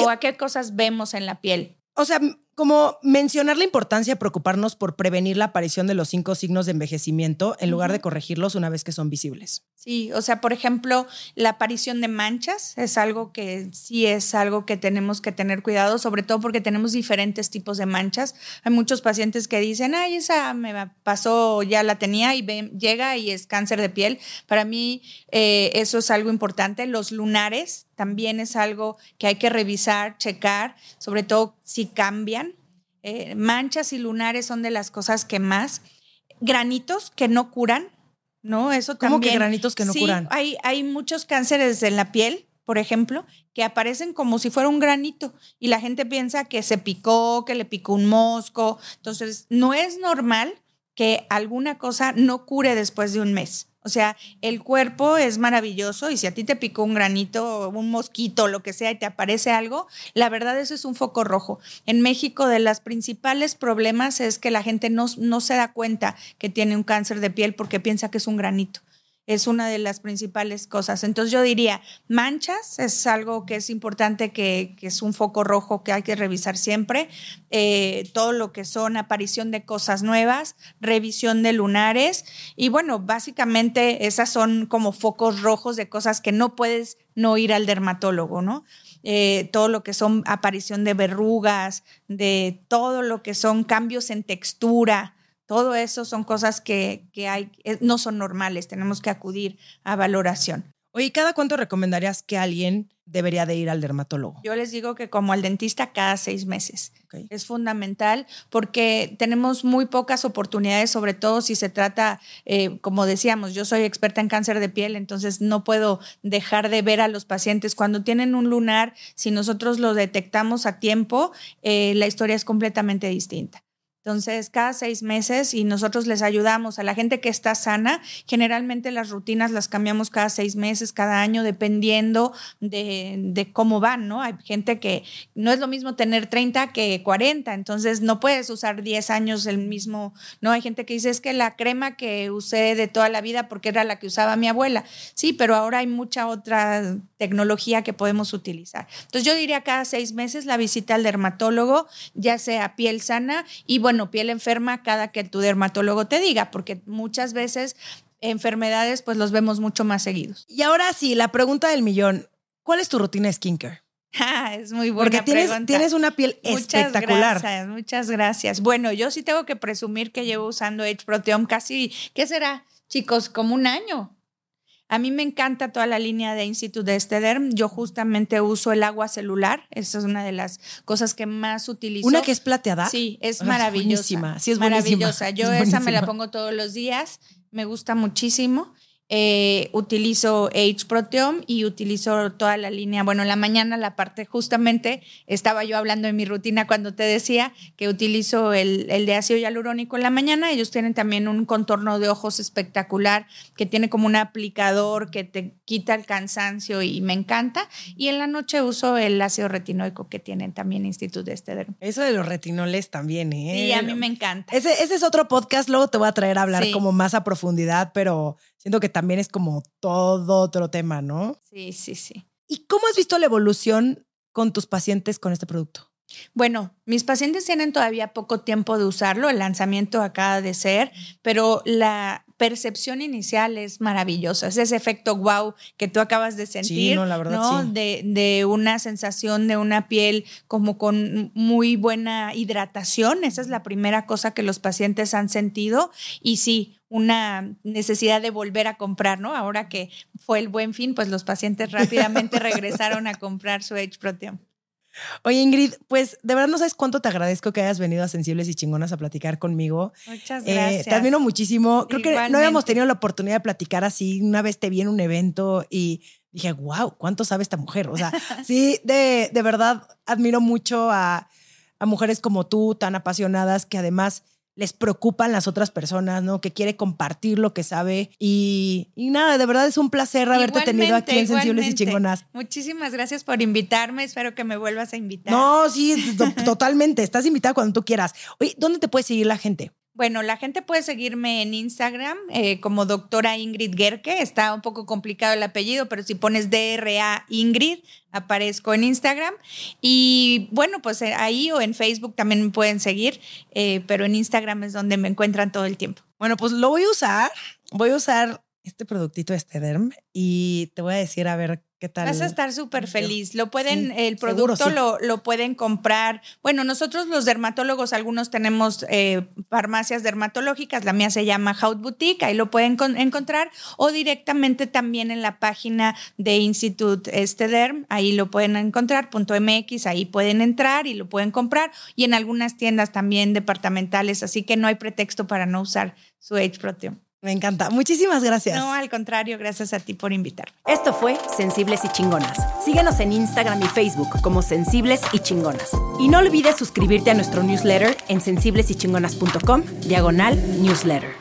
o a qué cosas vemos en la piel? O sea, como mencionar la importancia de preocuparnos por prevenir la aparición de los cinco signos de envejecimiento en lugar de corregirlos una vez que son visibles. Sí, o sea, por ejemplo, la aparición de manchas es algo que sí es algo que tenemos que tener cuidado, sobre todo porque tenemos diferentes tipos de manchas. Hay muchos pacientes que dicen, ay, esa me pasó, ya la tenía y llega y es cáncer de piel. Para mí eh, eso es algo importante. Los lunares también es algo que hay que revisar, checar, sobre todo si cambian. Eh, manchas y lunares son de las cosas que más. Granitos que no curan, ¿no? Eso también. ¿Cómo que granitos que no curan? Hay, hay muchos cánceres en la piel, por ejemplo, que aparecen como si fuera un granito y la gente piensa que se picó, que le picó un mosco. Entonces, no es normal que alguna cosa no cure después de un mes. O sea, el cuerpo es maravilloso y si a ti te picó un granito, un mosquito, lo que sea, y te aparece algo, la verdad eso es un foco rojo. En México, de los principales problemas es que la gente no, no se da cuenta que tiene un cáncer de piel porque piensa que es un granito es una de las principales cosas. Entonces yo diría, manchas es algo que es importante, que, es un foco rojo que hay que revisar siempre. Eh, todo lo que son aparición de cosas nuevas, revisión de lunares y bueno, básicamente esas son como focos rojos de cosas que no puedes no ir al dermatólogo, ¿no? Eh, todo lo que son aparición de verrugas, de todo lo que son cambios en textura, todo eso son cosas que, hay, eh, no son normales, tenemos que acudir a valoración. Oye, ¿cada cuánto recomendarías que alguien debería de ir al dermatólogo? Yo les digo que como al dentista cada seis meses. Es fundamental porque tenemos muy pocas oportunidades, sobre todo si se trata, eh, como decíamos, yo soy experta en cáncer de piel, entonces no puedo dejar de ver a los pacientes. Cuando tienen un lunar, si nosotros lo detectamos a tiempo, eh, la historia es completamente distinta. Entonces, cada seis meses y nosotros les ayudamos a la gente que está sana. Generalmente las rutinas las cambiamos cada seis meses, cada año, dependiendo de, cómo van, ¿no? Hay gente que no es lo mismo tener 30 que 40, entonces no puedes usar 10 años el mismo, ¿no? Hay gente que dice, es que la crema que usé de toda la vida porque era la que usaba mi abuela. Sí, pero ahora hay mucha otra tecnología que podemos utilizar. Entonces, yo diría cada seis meses la visita al dermatólogo, ya sea piel sana y bueno, bueno, piel enferma cada que tu dermatólogo te diga, porque muchas veces enfermedades pues los vemos mucho más seguidos. Y ahora sí, la pregunta del millón, ¿cuál es tu rutina de skincare? Ah, es muy buena Porque tienes, pregunta. tienes una piel Muchas espectacular. gracias, muchas gracias. Bueno, yo sí tengo que presumir que llevo usando Age Proteom casi, ¿qué será, chicos? Como un año. A mí me encanta toda la línea de Institute de Estederm. Yo justamente uso el agua celular. Esa es una de las cosas que más utilizo. Una que es plateada. Sí, es Ah, es maravillosa. buenísima. Sí, es buenísima. maravillosa. Yo Es esa me la pongo todos los días. Me gusta muchísimo. Eh, utilizo Age Proteom y utilizo toda la línea. Bueno, en la mañana la parte, justamente estaba yo hablando de mi rutina cuando te decía que utilizo el, el de ácido hialurónico en la mañana. Ellos tienen también un contorno de ojos espectacular que tiene como un aplicador que te quita el cansancio y me encanta. Y en la noche uso el ácido retinoico que tienen también Instituto de Estederm. Eso de los retinoles también, ¿eh? Sí, a mí me encanta. Ese, ese es otro podcast, luego te voy a traer a hablar Sí. como más a profundidad, pero siento que también es como todo otro tema, ¿no? Sí, sí, sí. ¿Y cómo has visto la evolución con tus pacientes con este producto? Bueno, mis pacientes tienen todavía poco tiempo de usarlo, el lanzamiento acaba de ser, pero la percepción inicial es maravillosa. Es ese efecto wow que tú acabas de sentir, no, la verdad, ¿no? sí. De, de una sensación de una piel como con muy buena hidratación. Esa es la primera cosa que los pacientes han sentido. Y sí, una necesidad de volver a comprar, ¿no? Ahora que fue el buen fin, pues los pacientes rápidamente regresaron a comprar su Age Proteom. Oye, Ingrid, pues de verdad no sabes cuánto te agradezco que hayas venido a Sensibles y Chingonas a platicar conmigo. Muchas Eh, gracias. te admiro muchísimo. Creo que no habíamos tenido la oportunidad de platicar así. Una vez te vi en un evento y dije, wow, ¿cuánto sabe esta mujer? O sea, sí, de, de verdad admiro mucho a, a mujeres como tú, tan apasionadas, que además les preocupan las otras personas, ¿no? Que quiere compartir lo que sabe. Y, y nada, de verdad es un placer haberte tenido aquí en Sensibles y. Chingonas. Muchísimas gracias por invitarme. Espero que me vuelvas a invitar. No, sí, to- totalmente. Estás invitada cuando tú quieras. Oye, ¿dónde te puede seguir la gente? Bueno, la gente puede seguirme en Instagram eh, como doctora Ingrid Gerke. Está un poco complicado el apellido, pero si pones DRA Ingrid, aparezco en Instagram. Y bueno, pues eh, ahí o en Facebook también me pueden seguir, eh, pero en Instagram es donde me encuentran todo el tiempo. Bueno, pues lo voy a usar. Voy a usar este productito Estederm y te voy a decir a ver qué tal. Vas a estar súper feliz. Lo pueden, Sí, el seguro, producto sí. lo, lo pueden comprar. Bueno, nosotros los dermatólogos, algunos tenemos eh, farmacias dermatológicas. La mía se llama Haut Boutique, ahí lo pueden con- encontrar. O directamente también en la página de Institute Estederm, ahí lo pueden encontrar, punto .mx, ahí pueden entrar y lo pueden comprar. Y en algunas tiendas también departamentales, así que no hay pretexto para no usar su Age Proteum. Me encanta. Muchísimas gracias. No, al contrario, gracias a ti por invitarme. Esto fue Sensibles y Chingonas. Síguenos en Instagram y Facebook como Sensibles y Chingonas. Y no olvides suscribirte a nuestro newsletter en sensiblesychingonas.com, diagonal newsletter.